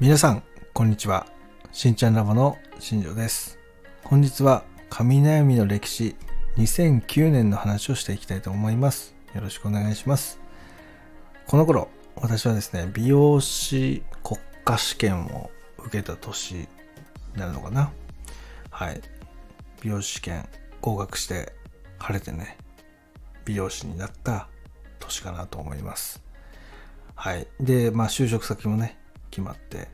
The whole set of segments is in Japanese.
皆さん、こんにちは。しんちゃんラボの新庄です。本日は髪悩みの歴史2009年の話をしていきたいと思います。よろしくお願いします。この頃、私はですね、美容師国家試験を受けた年になるのかな。はい。美容師試験合格して晴れてね、美容師になった年かなと思います。はい。で、まあ就職先もね、決まって、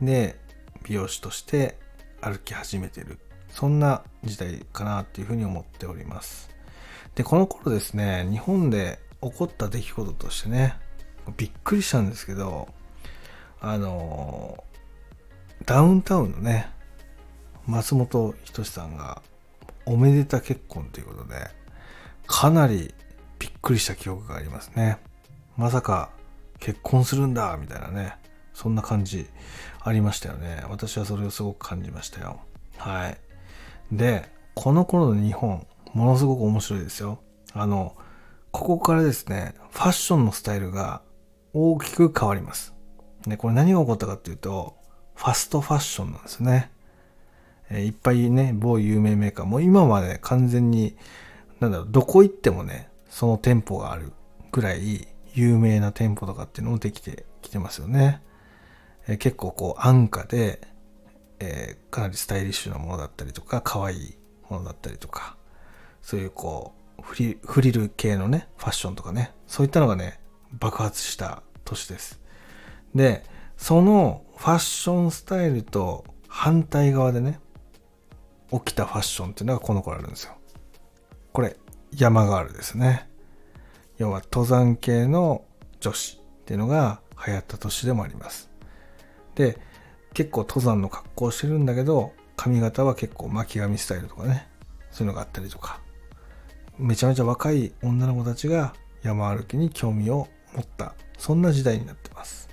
で、美容師として歩き始めてる。そんな時代かなっていうふうに思っております。で、この頃ですね、日本で起こった出来事としてね、びっくりしたんですけど、あの、ダウンタウンのね、松本人志さんがおめでた結婚ということで、かなりびっくりした記憶がありますね。まさか結婚するんだみたいなね。そんな感じありましたよね。私はそれをすごく感じましたよ。はい。で、この頃の日本、ものすごく面白いですよ。あの、ここからですね、ファッションのスタイルが大きく変わります。で、これ何が起こったかっていうと、ファストファッションなんですね。えいっぱいね、某有名メーカー、もう今まで完全に、なんだろう、どこ行ってもね、その店舗があるぐらい有名な店舗とかっていうのもできてきてますよね。え結構こう安価で、えーかなりスタイリッシュなものだったりとか、可愛いものだったりとか、そういうこう、フリフリル系のね、ファッションとかね、そういったのがね、爆発した年です。で、そのファッションスタイルと反対側でね、起きたファッションっていうのがこの頃あるんですよ。これ、山ガールですね。要は登山系の女子っていうのが流行った年でもあります。で、結構登山の格好をしてるんだけど、髪型は結構巻き髪スタイルとかね、そういうのがあったりとか、めちゃめちゃ若い女の子たちが山歩きに興味を持った、そんな時代になってます。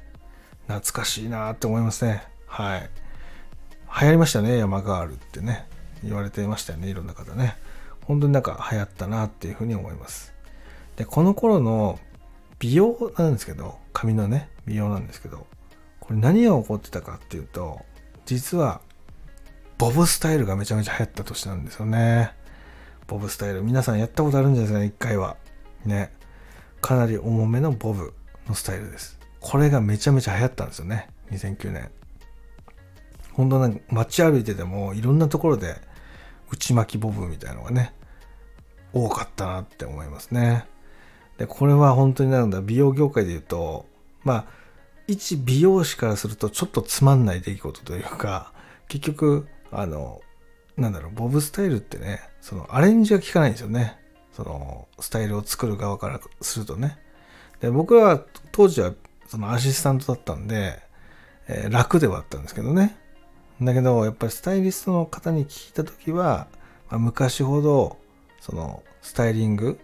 懐かしいなって思いますね。はい。流行りましたね、山ガールってね。言われてましたよね、いろんな方ね。本当になんか流行ったなっていうふうに思います。で、この頃の美容なんですけど、髪のね、美容なんですけど、これ何が起こってたかっていうと、実は、ボブスタイルがめちゃめちゃ流行った年なんですよね。ボブスタイル。皆さんやったことあるんじゃないですか？ね、一回は。ね。かなり重めのボブのスタイルです。これがめちゃめちゃ流行ったんですよね。2009年。本当なんか街歩いててもいろんなところで内巻きボブみたいなのがね、多かったなって思いますね。で、これは本当になるんだ、美容業界で言うと、まあ、一美容師からするとちょっとつまんない出来事というか、結局、あの、なんだろう、ボブスタイルってね、そのアレンジが効かないんですよね。その、スタイルを作る側からするとね。で、僕は当時はそのアシスタントだったんで、えー楽ではあったんですけどね。だけど、やっぱりスタイリストの方に聞いたときは、まあ昔ほど、その、スタイリング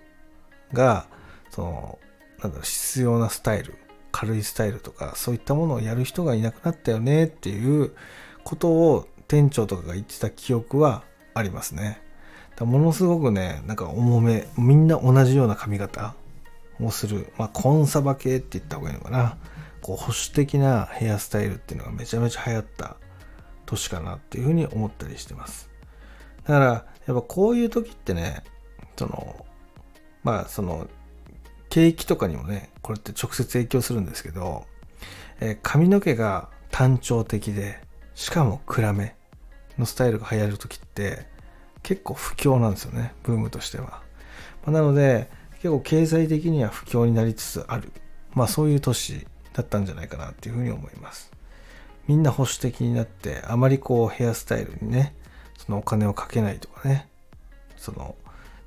が、その、なんだろう、必要なスタイル、軽いスタイルとか、そういったものをやる人がいなくなったよねっていうことを店長とかが言ってた記憶はありますね。だものすごくね、なんか重め、みんな同じような髪型をする、まあ、コンサバ系って言った方がいいのかな。こう保守的なヘアスタイルっていうのがめちゃめちゃ流行った年かなっていうふうに思ったりしてます。だから、やっぱこういう時ってね、その、まあその、景気とかにもね、これって直接影響するんですけど、えー髪の毛が単調的で、しかも暗めのスタイルが流行る時って結構不況なんですよね、ブームとしては。まあなので、結構経済的には不況になりつつある。まあそういう年だったんじゃないかなっていうふうに思います。みんな保守的になって、あまりこうヘアスタイルにね、そのお金をかけないとかね、その、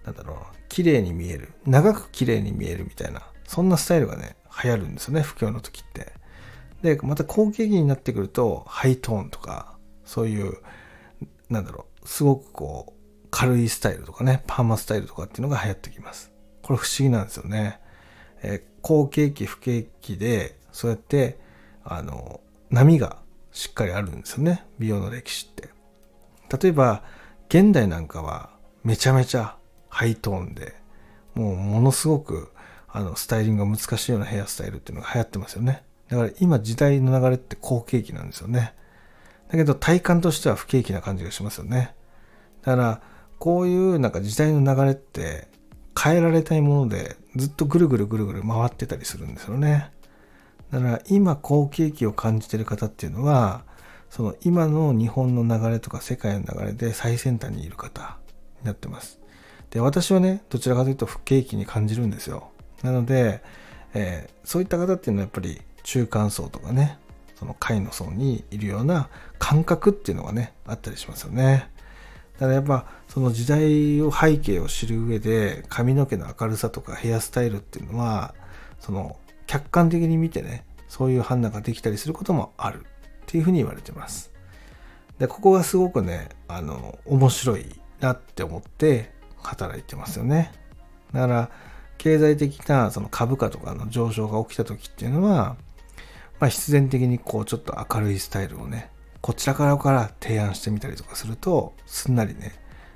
なんだろう、綺麗に見える。長く綺麗に見えるみたいな、そんなスタイルがね、流行るんですよね、不況の時って。で、また後継期になってくると、ハイトーンとか、そういう、なんだろう、すごくこう、軽いスタイルとかね、パーマスタイルとかっていうのが流行ってきます。これ不思議なんですよね。えー後継期、不景気で、そうやって、あの、波がしっかりあるんですよね、美容の歴史って。例えば、現代なんかはめちゃめちゃハイトーンで、もうものすごくあのスタイリングが難しいようなヘアスタイルっていうのが流行ってますよね。だから今時代の流れって好景気なんですよね。だけど体感としては不景気な感じがしますよね。だからこういうなんか時代の流れって変えられたいものでずっとぐるぐるぐるぐる回ってたりするんですよね。だから今好景気を感じてる方っていうのはその今の日本の流れとか世界の流れで最先端にいる方になってます。で私はねどちらかというと不景気に感じるんですよ。なので、えー、そういった方っていうのはやっぱり中間層とかねその下位の層にいるような感覚っていうのがねあったりしますよね。だからやっぱその時代を背景を知る上で髪の毛の明るさとかヘアスタイルっていうのはその客観的に見てねそういう判断ができたりすることもあるっていうふうに言われてます。でここがすごくねあの面白いなって思って働いてますよね。だから経済的なその株価とかの上昇が起きた時っていうのは、まあ、必然的にこうちょっと明るいスタイルをねこちらからから提案してみたりとかするとすんなりね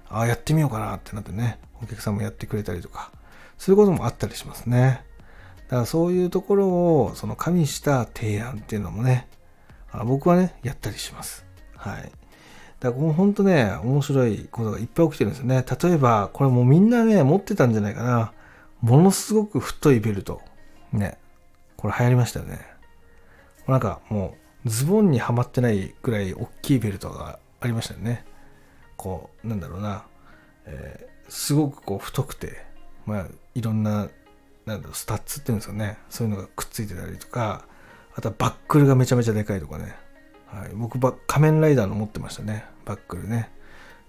ああやってみようかなってなってねお客さんもやってくれたりとかそういうこともあったりしますね。だからそういうところをその加味した提案っていうのもね僕はねやったりします。はい。だからもうほんとね面白いことがいっぱい起きてるんですよね。例えばこれもうみんなね持ってたんじゃないかな。ものすごく太いベルト。ね。これ流行りましたよね。なんかもうズボンにはまってないぐらい大きいベルトがありましたよね。こう、なんだろうな、えー、すごくこう太くて、まあ、いろんな、なんだろう、スタッズっていうんですかね、そういうのがくっついてたりとか、あとはバックルがめちゃめちゃでかいとかね。はい、僕は、仮面ライダーの持ってましたね、バックルね。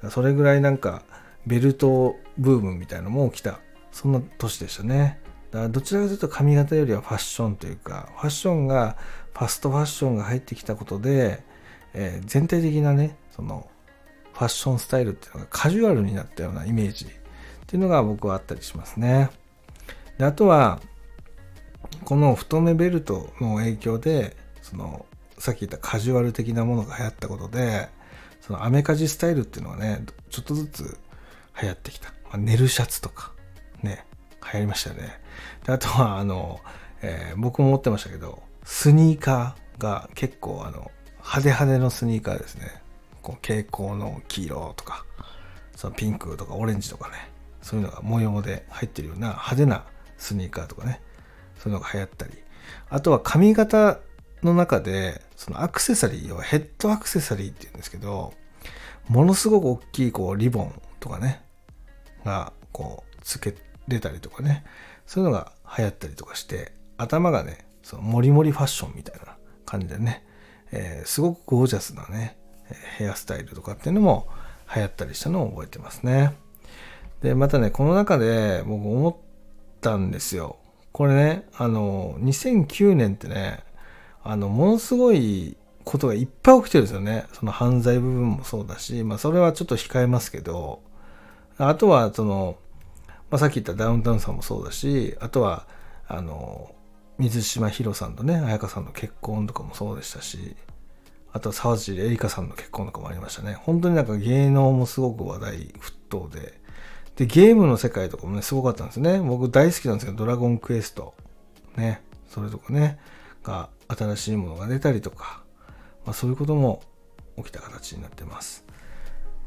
それぐらいなんか、ベルトブームみたいのも起きた、そんな年でしたね。だからどちらかというと髪型よりはファッションというか、ファッションが、ファストファッションが入ってきたことで、えー、全体的なね、その、ファッションスタイルっていうのがカジュアルになったようなイメージっていうのが僕はあったりしますね。であとは、この太めベルトの影響で、その、さっき言ったカジュアル的なものが流行ったことで、そのアメカジスタイルっていうのはね、ちょっとずつ流行ってきた。まあ、寝るシャツとか、ね、流行りましたよね。であとは、あの、えー、僕も持ってましたけど、スニーカーが結構、あの、派手派手のスニーカーですね。こう蛍光の黄色とか、そのピンクとかオレンジとかね、そういうのが模様で入ってるような派手なスニーカーとかね、そういうのが流行ったり。あとは髪型の中で、そのアクセサリー、要はヘッドアクセサリーっていうんですけど、ものすごく大きいこうリボンとかね、がこうつけ出たりとかね、そういうのが流行ったりとかして、頭がね、そのモリモリファッションみたいな感じでね、えー、すごくゴージャスなね、ヘアスタイルとかっていうのも流行ったりしたのを覚えてますね。で、またね、この中で僕思ったんですよ。これね、あの、2009年ってね、あの、ものすごいことがいっぱい起きてるんですよね。その犯罪部分もそうだし、まあそれはちょっと控えますけど、あとはその、まあ、さっき言ったダウンタウンさんもそうだし、あとは、あの、水島ひろさんとね、彩香さんの結婚とかもそうでしたし、あとは沢尻エリカさんの結婚とかもありましたね。本当になんか芸能もすごく話題沸騰で、で、ゲームの世界とかもね、すごかったんですね。僕大好きなんですけど、ドラゴンクエスト。ね、それとかね、が、新しいものが出たりとか、まあそういうことも起きた形になってます。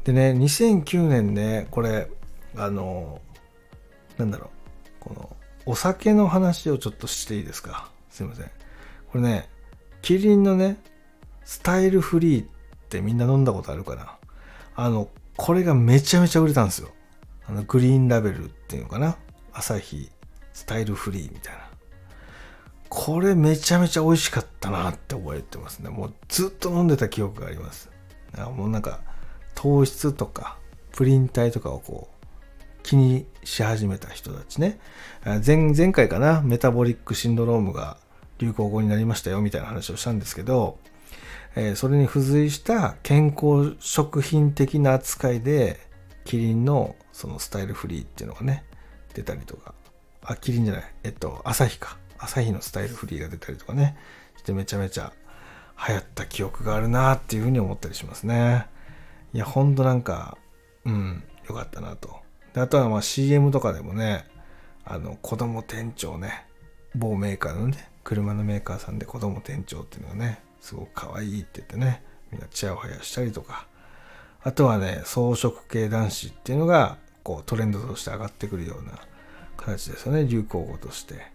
でね、2009年ね、これ、あの、なんだろう、この、お酒の話をちょっとしていいですか？すいません。これね、キリンのね、スタイルフリーってみんな飲んだことあるかな？あの、これがめちゃめちゃ売れたんですよ。あの、グリーンラベルっていうのかな？朝日スタイルフリーみたいな。これめちゃめちゃ美味しかったなって覚えてますね。もうずっと飲んでた記憶があります。もうなんか糖質とかプリン体とかをこう気にし始めた人たちね。前前回かな、メタボリックシンドロームが流行語になりましたよみたいな話をしたんですけど、えー、それに付随した健康食品的な扱いで、キリンのそのスタイルフリーっていうのがね、出たりとか、あ、キリンじゃない、えっと、朝日か。朝日のスタイルフリーが出たりとかね、してめちゃめちゃ流行った記憶があるなっていうふうに思ったりしますね。いや、ほんとなんか、うん、よかったなと。であとはまあ CM とかでもね、あの子供店長ね、某メーカーのね、車のメーカーさんで子供店長っていうのがねすごく可愛いって言ってねみんなチヤホヤしたりとか。あとはね装飾系男子っていうのがこうトレンドとして上がってくるような形ですよね。流行語として。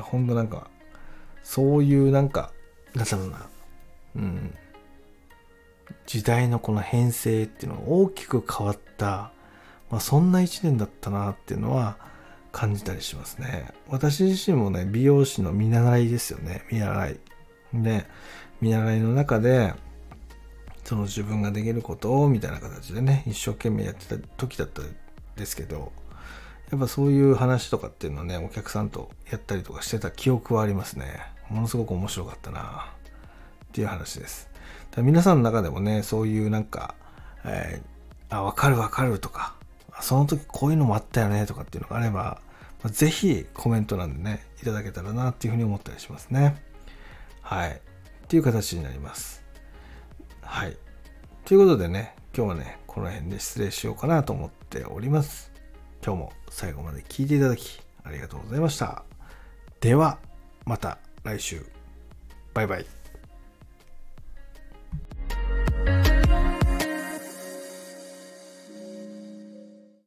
ほんとなんかそういうなんかなんだろうなうん時代のこの編成っていうのが大きく変わった、まあ、そんな一年だったなっていうのは感じたりしますね。私自身もね、美容師の見習いですよね。見習い。で、見習いの中で、その自分ができることをみたいな形でね、一生懸命やってた時だったんですけど、やっぱそういう話とかっていうのはね、お客さんとやったりとかしてた記憶はありますね。ものすごく面白かったなっていう話です。だから皆さんの中でもね、そういうなんか、えー、あ、わかるわかるとか、その時こういうのもあったよねとかっていうのがあれば、まあ、ぜひコメント欄でね、いただけたらなっていうふうに思ったりしますね。はい。っていう形になります。はい。ということでね、今日はね、この辺で失礼しようかなと思っております。今日も最後まで聞いていただきありがとうございました。では、また来週。バイバイ。